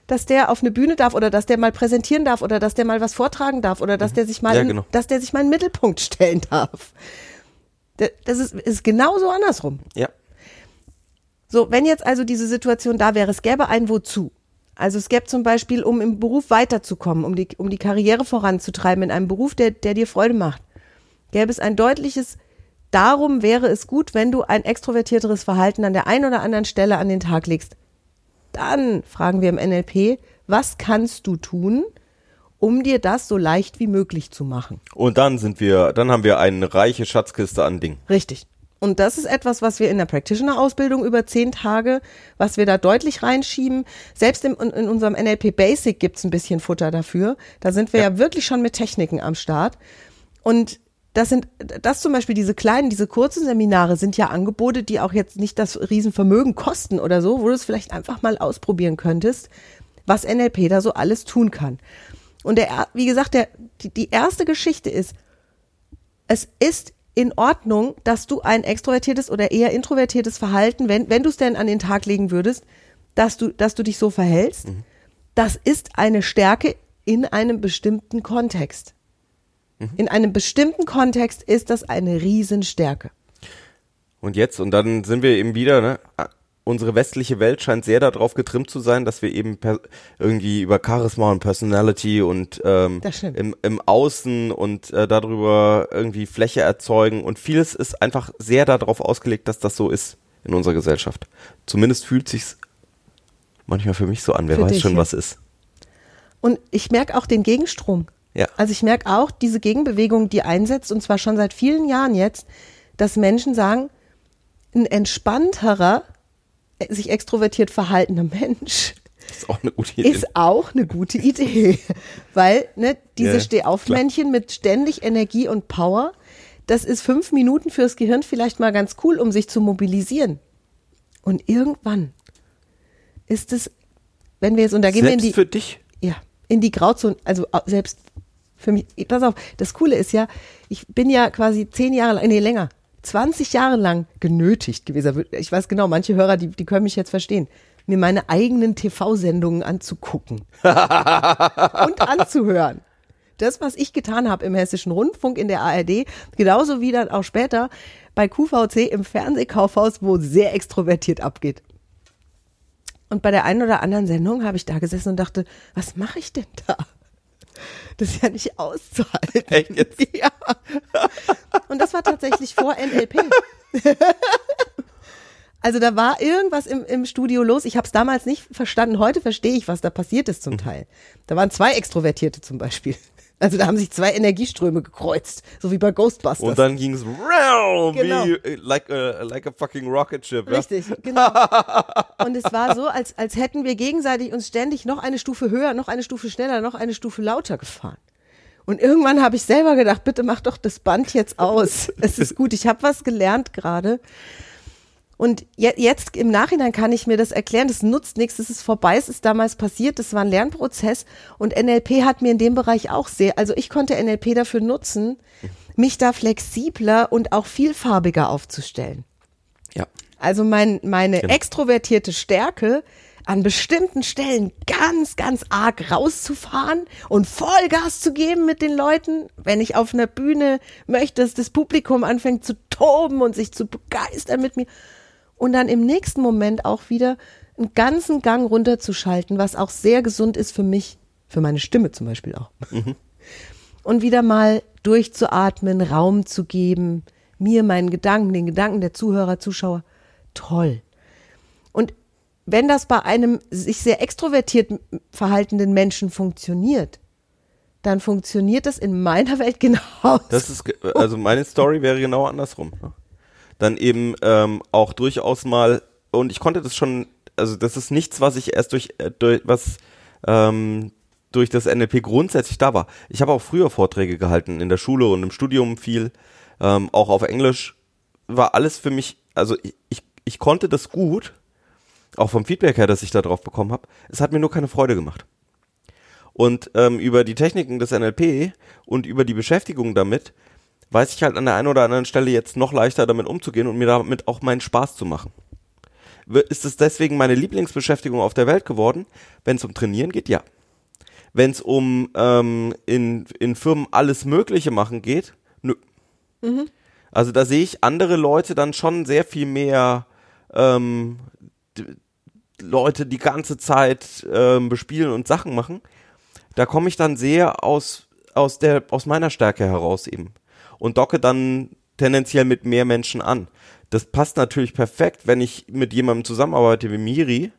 dass der auf eine Bühne darf oder dass der mal präsentieren darf oder dass der mal was vortragen darf oder dass der sich mal,
Ja,
in,
genau.
dass der sich mal in den Mittelpunkt stellen darf. Da- Das ist, ist genauso andersrum.
ja.
So, wenn jetzt also diese Situation da wäre, es gäbe ein Wozu. Also es gäbe zum Beispiel, um im Beruf weiterzukommen, um die, um die Karriere voranzutreiben, in einem Beruf, der, der dir Freude macht, gäbe es ein deutliches, darum wäre es gut, wenn du ein extrovertierteres Verhalten an der einen oder anderen Stelle an den Tag legst. Dann fragen wir im NLP, was kannst du tun, um dir das so leicht wie möglich zu machen?
Und dann sind wir, dann haben wir eine reiche Schatzkiste an Dingen.
Richtig. Und das ist etwas, was wir in der Practitioner-Ausbildung über zehn Tage, was wir da deutlich reinschieben. Selbst in, in unserem NLP Basic gibt's ein bisschen Futter dafür. Da sind wir ja. wirklich schon mit Techniken am Start. Und das sind, das zum Beispiel diese kleinen, diese kurzen Seminare sind ja Angebote, die auch jetzt nicht das Riesenvermögen kosten oder so, wo du es vielleicht einfach mal ausprobieren könntest, was NLP da so alles tun kann. Und der, wie gesagt, der, die, die erste Geschichte ist, es ist in Ordnung, dass du ein extrovertiertes oder eher introvertiertes Verhalten, wenn, wenn du es denn an den Tag legen würdest, dass du, dass du dich so verhältst. Das ist eine Stärke in einem bestimmten Kontext. In einem bestimmten Kontext ist das eine Riesenstärke.
Und jetzt, und dann sind wir eben wieder, ne? Unsere westliche Welt scheint sehr darauf getrimmt zu sein, dass wir eben irgendwie über Charisma und Personality und ähm, im, im Außen und äh, darüber irgendwie Fläche erzeugen. Und vieles ist einfach sehr darauf ausgelegt, dass das so ist in unserer Gesellschaft. Zumindest fühlt sich's manchmal für mich so an. Wer
Für
weiß
dich,
schon,
ja.
was ist.
Und ich merke auch den Gegenstrom.
Ja.
Also ich merke auch diese Gegenbewegung, die einsetzt, und zwar schon seit vielen Jahren jetzt, dass Menschen sagen, ein entspannterer, sich extrovertiert verhaltener Mensch
ist auch eine gute Idee.
ist auch eine gute Idee. Weil ne, diese
Ja,
Stehaufmännchen mit ständig Energie und Power, das ist fünf Minuten fürs Gehirn vielleicht mal ganz cool, um sich zu mobilisieren. Und irgendwann ist es, wenn wir jetzt, und da gehen wir in
Selbst
die,
für dich.
ja, in die Grauzone, also selbst für mich, pass auf, das Coole ist ja, ich bin ja quasi zehn Jahre lang, nee, länger, 20 Jahre lang genötigt gewesen. Ich weiß genau, manche Hörer, die, die können mich jetzt verstehen, mir meine eigenen TV-Sendungen anzugucken und anzuhören. Das, was ich getan habe im Hessischen Rundfunk, in der ARD, genauso wie dann auch später bei QVC im Fernsehkaufhaus, wo sehr extrovertiert abgeht. Und bei der einen oder anderen Sendung habe ich da gesessen und dachte, was mache ich denn da? Das ist ja nicht auszuhalten.
Echt jetzt?
Ja. Und das war tatsächlich vor NLP. Also da war irgendwas im, im Studio los. Ich habe es damals nicht verstanden. Heute verstehe ich, was da passiert ist zum
Mhm.
Teil. Da waren zwei Extrovertierte zum Beispiel. Also da haben sich zwei Energieströme gekreuzt, so wie bei Ghostbusters.
Und dann ging es wow,
Genau.
wie äh, like a, like a fucking rocket ship. Ja?
Richtig, genau. Und es war so, als, als hätten wir gegenseitig uns ständig noch eine Stufe höher, noch eine Stufe schneller, noch eine Stufe lauter gefahren. Und irgendwann habe ich selber gedacht, bitte mach doch das Band jetzt aus. Es ist gut, ich habe was gelernt gerade. Und je, jetzt im Nachhinein kann ich mir das erklären, das nutzt nichts, das ist vorbei, es ist damals passiert, das war ein Lernprozess und NLP hat mir in dem Bereich auch sehr, also ich konnte NLP dafür nutzen, mich da flexibler und auch vielfarbiger aufzustellen.
ja.
Also mein, meine
Genau.
extrovertierte Stärke an bestimmten Stellen ganz, ganz arg rauszufahren und Vollgas zu geben mit den Leuten, wenn ich auf einer Bühne möchte, dass das Publikum anfängt zu toben und sich zu begeistern mit mir. Und dann im nächsten Moment auch wieder einen ganzen Gang runterzuschalten, was auch sehr gesund ist für mich, für meine Stimme zum Beispiel auch. Und wieder mal durchzuatmen, Raum zu geben, mir meinen Gedanken, den Gedanken der Zuhörer, Zuschauer. Toll. Und wenn das bei einem sich sehr extrovertiert verhaltenden Menschen funktioniert, dann funktioniert das in meiner Welt genauso.
Das ist, also meine Story wäre genau andersrum. Dann eben ähm, auch durchaus mal, und ich konnte das schon, also das ist nichts, was ich erst durch, äh, durch was ähm, durch das NLP grundsätzlich da war. Ich habe auch früher Vorträge gehalten, in der Schule und im Studium viel, ähm, auch auf Englisch, war alles für mich, also ich, ich, ich konnte das gut, auch vom Feedback her, das ich da drauf bekommen habe. Es hat mir nur keine Freude gemacht. Und ähm, über die Techniken des NLP und über die Beschäftigung damit weiß ich halt an der einen oder anderen Stelle jetzt noch leichter damit umzugehen und mir damit auch meinen Spaß zu machen. Ist es deswegen meine Lieblingsbeschäftigung auf der Welt geworden? Wenn es um Trainieren geht, ja. Wenn es um ähm, in, in Firmen alles Mögliche machen geht, nö. Also da sehe ich andere Leute dann schon sehr viel mehr ähm, Leute die ganze Zeit ähm, bespielen und Sachen machen. Da komme ich dann sehr aus, aus, der, aus meiner Stärke heraus eben und docke dann tendenziell mit mehr Menschen an. Das passt natürlich perfekt, wenn ich mit jemandem zusammenarbeite wie Miri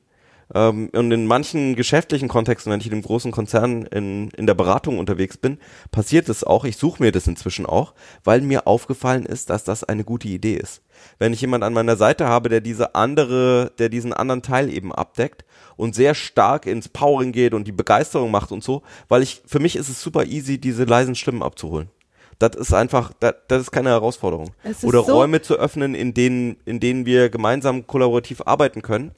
ähm, und in manchen geschäftlichen Kontexten, wenn ich in einem großen Konzern in, in der Beratung unterwegs bin, passiert es auch. Ich suche mir das inzwischen auch, weil mir aufgefallen ist, dass das eine gute Idee ist. Wenn ich jemand an meiner Seite habe, der diese andere, der diesen anderen Teil eben abdeckt und sehr stark ins Powering geht und die Begeisterung macht und so, weil ich, für mich ist es super easy, diese leisen Stimmen abzuholen. Das ist einfach, das, das ist keine Herausforderung.
Ist
Oder
so-
Räume zu öffnen, in denen, in denen wir gemeinsam kollaborativ arbeiten können.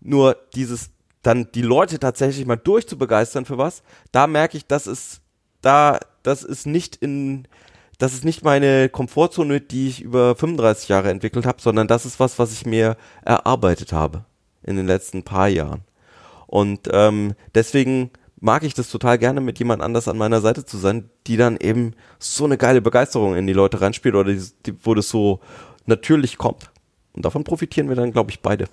Nur dieses, dann die Leute tatsächlich mal durchzubegeistern für was, da merke ich, das ist, da, das ist nicht in, das ist nicht meine Komfortzone, die ich über 35 Jahre entwickelt habe, sondern das ist was, was ich mir erarbeitet habe in den letzten paar Jahren. Und ähm, deswegen mag ich das total gerne, mit jemand anders an meiner Seite zu sein, die dann eben so eine geile Begeisterung in die Leute reinspielt oder die, die, wo das so natürlich kommt. Und davon profitieren wir dann, glaube ich, beide.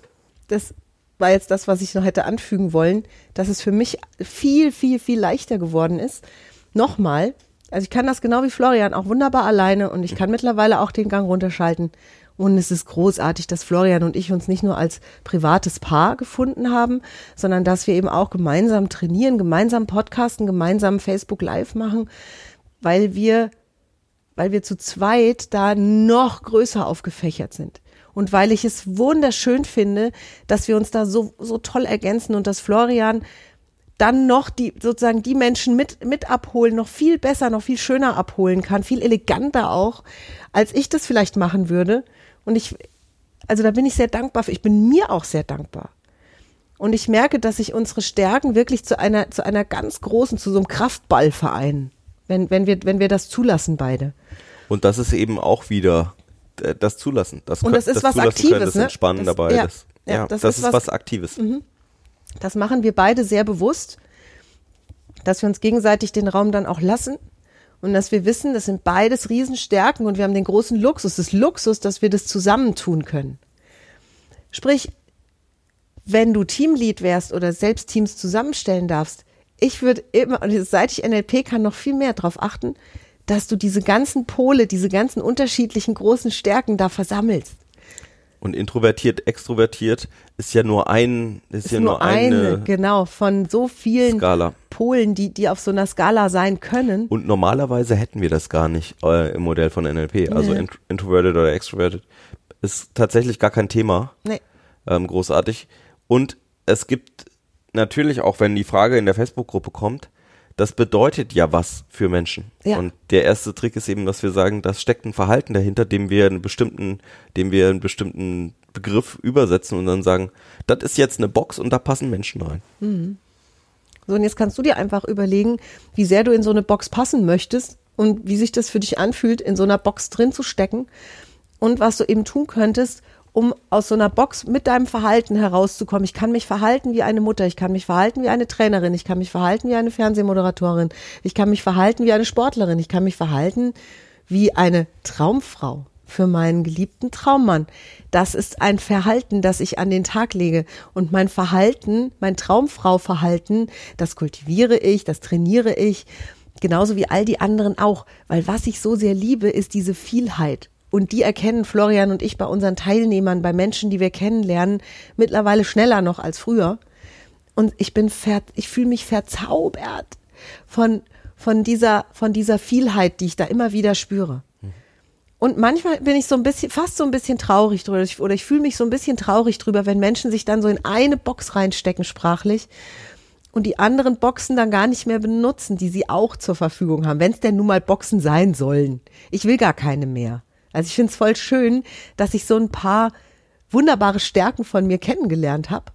Das war jetzt das, was ich noch hätte anfügen wollen, dass es für mich viel, viel, viel leichter geworden ist. Nochmal, also ich kann das genau wie Florian auch wunderbar alleine und ich kann mittlerweile auch den Gang runterschalten. Und es ist großartig, dass Florian und ich uns nicht nur als privates Paar gefunden haben, sondern dass wir eben auch gemeinsam trainieren, gemeinsam podcasten, gemeinsam Facebook Live machen, weil wir, weil wir zu zweit da noch größer aufgefächert sind. Und weil ich es wunderschön finde, dass wir uns da so, so toll ergänzen und dass Florian dann noch die sozusagen die Menschen mit mit abholen, noch viel besser, noch viel schöner abholen kann, viel eleganter auch, als ich das vielleicht machen würde. Und ich, also da bin ich sehr dankbar für. Ich bin mir auch sehr dankbar. Und ich merke, dass sich unsere Stärken wirklich zu einer, zu einer ganz großen, zu so einem Kraftball vereinen, wenn, wenn wir, wenn wir das zulassen beide.
Und das ist eben auch wieder äh, das Zulassen. Das,
Und das ist was
Zulassen
Aktives,
können, das
ne?
Entspannen
Das-
dabei.
ja,
das,
ja,
ja,
das
das,
ist was-
was, Aktives.
Das machen wir beide sehr bewusst, dass wir uns gegenseitig den Raum dann auch lassen und dass wir wissen, das sind beides Riesenstärken und wir haben den großen Luxus, das Luxus, dass wir das zusammentun können. Sprich, wenn du Teamlead wärst oder selbst Teams zusammenstellen darfst, ich würde immer, und seit ich NLP kann, noch viel mehr darauf achten, dass du diese ganzen Pole, diese ganzen unterschiedlichen großen Stärken da versammelst.
Und introvertiert, extrovertiert ist ja nur ein, ist,
Ist
ja
nur
nur eine,
eine, genau, von so vielen
Skala.
Polen, die, die auf so einer Skala sein können.
Und normalerweise hätten wir das gar nicht äh, im Modell von NLP. Also
Nee.
int introverted oder extroverted ist tatsächlich gar kein Thema.
Nee.
ähm, großartig. Und es gibt natürlich auch, wenn die Frage in der Facebook-Gruppe kommt, das bedeutet ja was für Menschen.
Ja.
Und der erste Trick ist eben, dass wir sagen, das steckt ein Verhalten dahinter, dem wir einen bestimmten, dem wir einen bestimmten Begriff übersetzen und dann sagen, das ist jetzt eine Box und da passen Menschen rein.
So, und jetzt kannst du dir einfach überlegen, wie sehr du in so eine Box passen möchtest und wie sich das für dich anfühlt, in so einer Box drin zu stecken und was du eben tun könntest, um aus so einer Box mit deinem Verhalten herauszukommen. Ich kann mich verhalten wie eine Mutter, ich kann mich verhalten wie eine Trainerin, ich kann mich verhalten wie eine Fernsehmoderatorin, ich kann mich verhalten wie eine Sportlerin, ich kann mich verhalten wie eine Traumfrau für meinen geliebten Traummann. Das ist ein Verhalten, das ich an den Tag lege. Und mein Verhalten, mein Traumfrau-Verhalten, das kultiviere ich, das trainiere ich, genauso wie all die anderen auch. Weil was ich so sehr liebe, ist diese Vielheit. Und die erkennen Florian und ich bei unseren Teilnehmern, bei Menschen, die wir kennenlernen, mittlerweile schneller noch als früher. Und ich bin ver ich fühle mich verzaubert von, von dieser, von dieser Vielheit, die ich da immer wieder spüre. Und manchmal bin ich so ein bisschen, fast so ein bisschen traurig drüber, oder ich fühle mich so ein bisschen traurig drüber, wenn Menschen sich dann so in eine Box reinstecken sprachlich und die anderen Boxen dann gar nicht mehr benutzen, die sie auch zur Verfügung haben, wenn es denn nun mal Boxen sein sollen. Ich will gar keine mehr. Also ich finde es voll schön, dass ich so ein paar wunderbare Stärken von mir kennengelernt habe,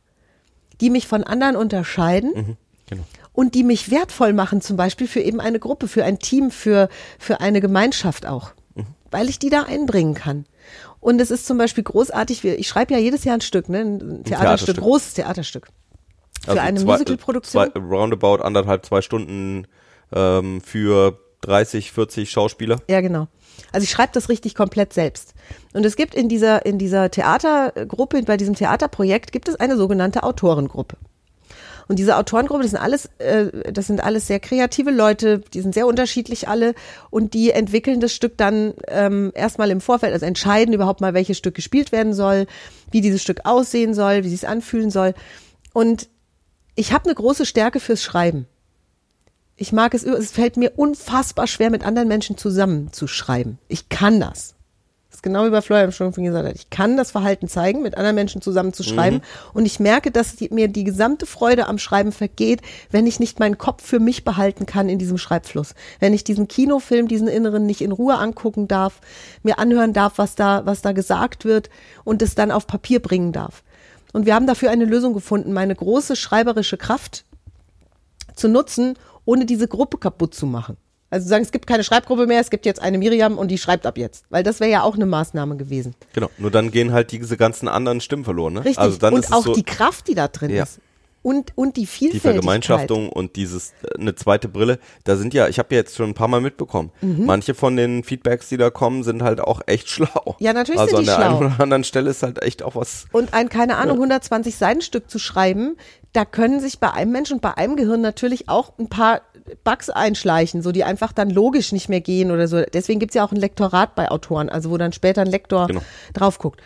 die mich von anderen unterscheiden
Genau.
und die mich wertvoll machen, zum Beispiel für eben eine Gruppe, für ein Team, für, für eine Gemeinschaft auch, weil ich die da einbringen kann. Und es ist zum Beispiel großartig, ich schreibe ja jedes Jahr ein Stück, ne? ein Theaterstück,
Theaterstück.
großes Theaterstück. Für
Also
eine
zwei-
Musicalproduktion.
Zwei, roundabout anderthalb, zwei Stunden ähm, für 30, 40 Schauspieler.
Ja, genau. Also ich schreibe das richtig komplett selbst. Und es gibt in dieser, in dieser Theatergruppe, bei diesem Theaterprojekt, gibt es eine sogenannte Autorengruppe. Und diese Autorengruppe, das sind alles, äh, das sind alles sehr kreative Leute, die sind sehr unterschiedlich alle und die entwickeln das Stück dann ähm, erstmal im Vorfeld, also entscheiden überhaupt mal, welches Stück gespielt werden soll, wie dieses Stück aussehen soll, wie sich anfühlen soll. Und ich habe eine große Stärke fürs Schreiben. Ich mag es, es fällt mir unfassbar schwer, mit anderen Menschen zusammenzuschreiben. Ich kann das. Das ist genau wie bei Florian schon gesagt hat. Ich kann das Verhalten zeigen, mit anderen Menschen zusammen zu schreiben. Und ich merke, dass die, mir die gesamte Freude am Schreiben vergeht, wenn ich nicht meinen Kopf für mich behalten kann in diesem Schreibfluss. Wenn ich diesen Kinofilm, diesen inneren nicht in Ruhe angucken darf, mir anhören darf, was da, was da gesagt wird und es dann auf Papier bringen darf. Und wir haben dafür eine Lösung gefunden, meine große schreiberische Kraft zu nutzen, ohne diese Gruppe kaputt zu machen. Also sagen, es gibt keine Schreibgruppe mehr, es gibt jetzt eine Miriam und die schreibt ab jetzt. Weil das wäre ja auch eine Maßnahme gewesen.
Genau. Nur dann gehen halt diese ganzen anderen Stimmen verloren. Ne?
Richtig.
Also dann
und auch
so,
die Kraft, die da drin
Ja.
ist. Und, und die
die
Vielfältigkeit.
Vergemeinschaftung und dieses äh, eine zweite Brille, da sind ja, ich habe ja jetzt schon ein paar Mal mitbekommen,
Mhm.
manche von den Feedbacks, die da kommen, sind halt auch echt schlau.
Ja, natürlich
also
sind die
an der
schlau.
einen oder anderen Stelle ist halt echt auch was.
Und ein, keine Ahnung, 120 Seitenstück zu schreiben, da können sich bei einem Menschen und bei einem Gehirn natürlich auch ein paar Bugs einschleichen, so die einfach dann logisch nicht mehr gehen oder so. Deswegen gibt's ja auch ein Lektorat bei Autoren, also wo dann später ein Lektor
Genau.
drauf guckt.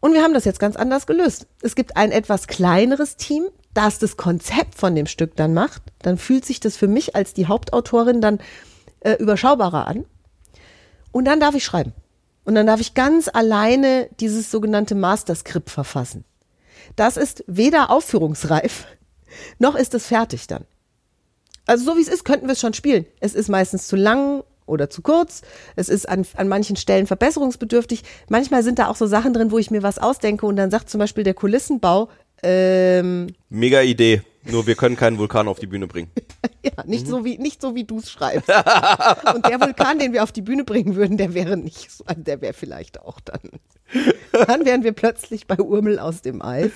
Und wir haben das jetzt ganz anders gelöst. Es gibt ein etwas kleineres Team, das das Konzept von dem Stück dann macht. Dann fühlt sich das für mich als die Hauptautorin dann äh, überschaubarer an. Und dann darf ich schreiben. Und dann darf ich ganz alleine dieses sogenannte Masterskript verfassen. Das ist weder aufführungsreif, noch ist es fertig dann. Also so wie es ist, könnten wir es schon spielen. Es ist meistens zu lang oder zu kurz. Es ist an, an manchen Stellen verbesserungsbedürftig. Manchmal sind da auch so Sachen drin, wo ich mir was ausdenke und dann sagt zum Beispiel der Kulissenbau, ähm,
Mega Idee. Nur wir können keinen Vulkan auf die Bühne bringen.
ja, nicht so wie nicht so wie du es schreibst. und der Vulkan, den wir auf die Bühne bringen würden, der wäre nicht so, also der wäre vielleicht auch dann. Dann wären wir plötzlich bei Urmel aus dem Eis.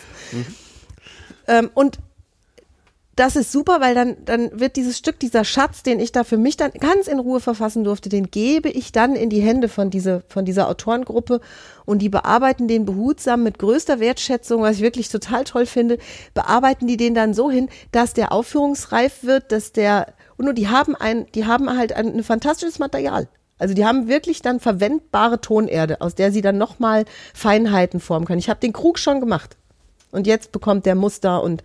Ähm, und das ist super, weil dann, dann wird dieses Stück, dieser Schatz, den ich da für mich dann ganz in Ruhe verfassen durfte, den gebe ich dann in die Hände von, diese, von dieser Autorengruppe und die bearbeiten den behutsam mit größter Wertschätzung, was ich wirklich total toll finde, bearbeiten die den dann so hin, dass der aufführungsreif wird, dass der, und nur die haben ein, die haben halt ein, ein fantastisches Material. Also die haben wirklich dann verwendbare Tonerde, aus der sie dann nochmal Feinheiten formen können. Ich habe den Krug schon gemacht. Und jetzt bekommt der Muster und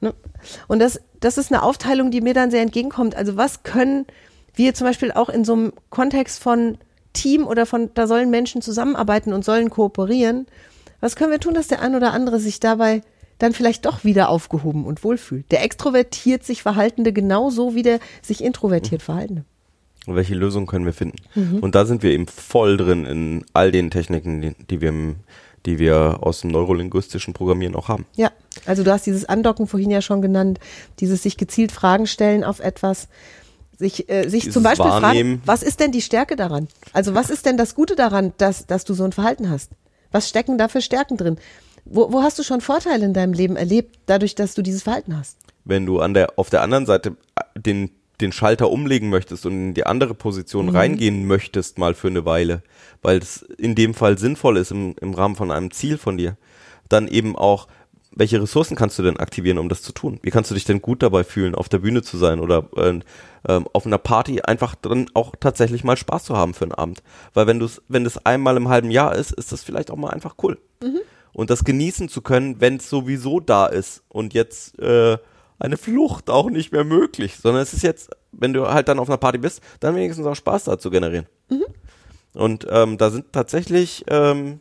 ne? und das, das ist eine Aufteilung, die mir dann sehr entgegenkommt. Also was können wir zum Beispiel auch in so einem Kontext von Team oder von, da sollen Menschen zusammenarbeiten und sollen kooperieren. Was können wir tun, dass der ein oder andere sich dabei dann vielleicht doch wieder aufgehoben und wohlfühlt? Der extrovertiert sich Verhaltende genauso wie der sich introvertiert Verhaltende.
Und welche Lösung können wir finden?
Mhm.
Und da sind wir eben voll drin in all den Techniken, die, die wir im, die wir aus dem neurolinguistischen Programmieren auch haben.
Ja, also du hast dieses Andocken vorhin ja schon genannt, dieses sich gezielt Fragen stellen auf etwas, sich, äh, sich
Dieses
zum Beispiel
Wahrnehmen.
fragen, was ist denn die Stärke daran? Also was ist denn das Gute daran, dass, dass du so ein Verhalten hast? Was stecken da für Stärken drin? Wo, wo hast du schon Vorteile in deinem Leben erlebt, dadurch, dass du dieses Verhalten hast?
Wenn du an der, auf der anderen Seite den, den Schalter umlegen möchtest und in die andere Position reingehen möchtest, mal für eine Weile, weil es in dem Fall sinnvoll ist im, im Rahmen von einem Ziel von dir, dann eben auch, welche Ressourcen kannst du denn aktivieren, um das zu tun? Wie kannst du dich denn gut dabei fühlen, auf der Bühne zu sein oder äh, auf einer Party einfach dann auch tatsächlich mal Spaß zu haben für einen Abend? Weil wenn du es, wenn das einmal im halben Jahr ist, ist das vielleicht auch mal einfach cool. Und das genießen zu können, wenn es sowieso da ist und jetzt äh, eine Flucht auch nicht mehr möglich, sondern es ist jetzt, wenn du halt dann auf einer Party bist, dann wenigstens auch Spaß da zu generieren. Und ähm, da sind tatsächlich, ähm,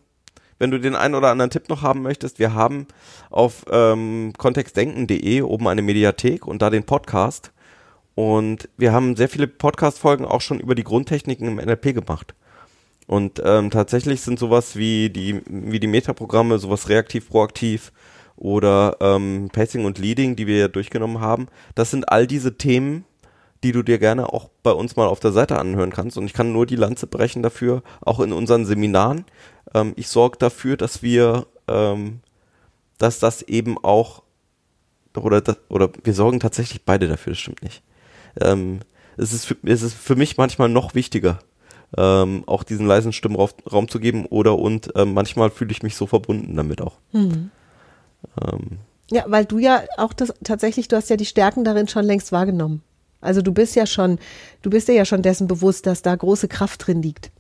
wenn du den einen oder anderen Tipp noch haben möchtest, wir haben auf ähm, kontextdenken.de oben eine Mediathek und da den Podcast. Und wir haben sehr viele Podcast-Folgen auch schon über die Grundtechniken im NLP gemacht. Und ähm, tatsächlich sind sowas wie die, wie die Metaprogramme, sowas reaktiv, proaktiv oder ähm, Pacing und Leading, die wir ja durchgenommen haben, das sind all diese Themen, die du dir gerne auch bei uns mal auf der Seite anhören kannst. Und ich kann nur die Lanze brechen dafür, auch in unseren Seminaren. Ähm, ich sorge dafür, dass wir, ähm, dass das eben auch, oder, oder wir sorgen tatsächlich beide dafür, das stimmt nicht. Ähm, es, ist für, es ist für mich manchmal noch wichtiger, ähm, auch diesen leisen Stimmen Raum, zu geben oder und ähm, manchmal fühle ich mich so verbunden damit auch. Ähm,
Ja, weil du ja auch das tatsächlich, du hast ja die Stärken darin schon längst wahrgenommen. Also du bist ja schon, du bist dir ja schon dessen bewusst, dass da große Kraft drin liegt.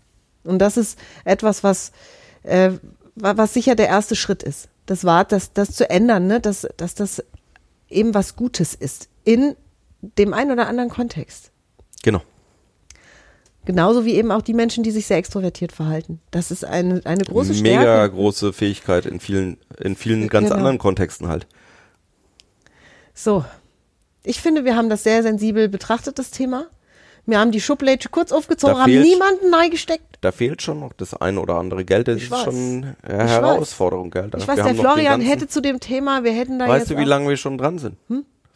Und das ist etwas, was, äh, wa- was sicher der erste Schritt ist. Das war, das, das zu ändern, ne? dass, dass das eben was Gutes ist in dem einen oder anderen Kontext.
genau.
Genauso wie eben auch die Menschen, die sich sehr extrovertiert verhalten. Das ist eine, eine große
Mega
Stärke.
große Fähigkeit in vielen, in vielen ganz
Genau.
anderen Kontexten halt.
So. Ich finde, wir haben das sehr sensibel betrachtet, das Thema. Wir haben die Schublade kurz aufgezogen,
Da
haben
fehlt-
niemanden neigesteckt.
Da fehlt schon noch das eine oder andere Geld. Das
Ich
ist
weiß.
schon eine. Herausforderung, gell?
Ich weiß, der Florian hätte zu dem Thema, wir hätten da
Weißt
jetzt
du, wie lange wir schon dran sind?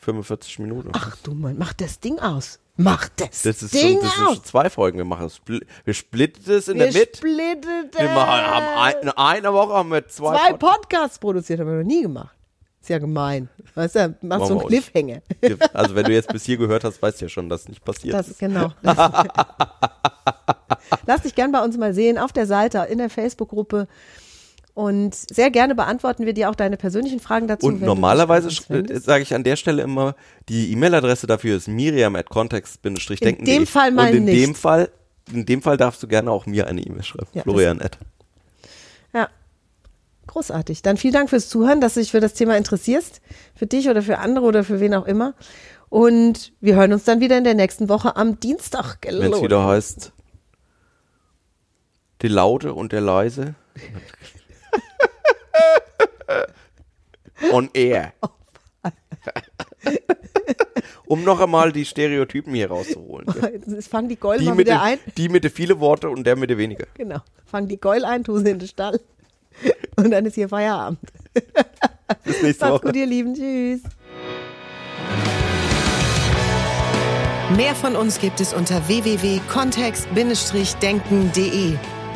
45 Minuten.
Ach du Mann, mach das Ding aus. Mach das,
das ist,
Ding
schon, das
aus.
ist zwei Folgen. Wir machen es. spl- Wir splitten es in
Wir
der Mitte.
splitten
Wir machen, haben ein, in einer Woche haben wir zwei,
zwei
Pod-
Podcasts produziert, haben wir noch nie gemacht. Ist ja gemein. Weißt du, machst so einen. Cliffhanger.
Also wenn du jetzt bis hier gehört hast, weißt du ja schon, dass nicht passiert
Das
ist.
genau. Das, lass dich gern bei uns mal sehen auf der Seite, in der Facebook-Gruppe. Und sehr gerne beantworten wir dir auch deine persönlichen Fragen dazu.
Und normalerweise sage ich an der Stelle immer, die E-Mail-Adresse dafür ist miriam at context-denken.
In dem Fall mal
Und in
nicht.
dem Fall, in dem Fall darfst du gerne auch mir eine E-Mail schreiben.
Ja,
Florian at.
Ja. Großartig. Dann vielen Dank fürs Zuhören, dass du dich für das Thema interessierst. Für dich oder für andere oder für wen auch immer. Und wir hören uns dann wieder in der nächsten Woche am Dienstag.
Wenn es wieder heißt, die Laute und der Leise. On air. um noch einmal die Stereotypen hier rauszuholen.
Jetzt fangen die Geul
Die
mal
mit,
wieder
den,
ein.
die mit den viele Worte und der mit den weniger.
Genau. Fangen die Geul ein, tu sie in den Stall. Und dann ist hier Feierabend.
Bis nächste
Macht's
Woche.
gut, ihr Lieben. Tschüss.
Mehr von uns gibt es unter www.kontext-denken.de.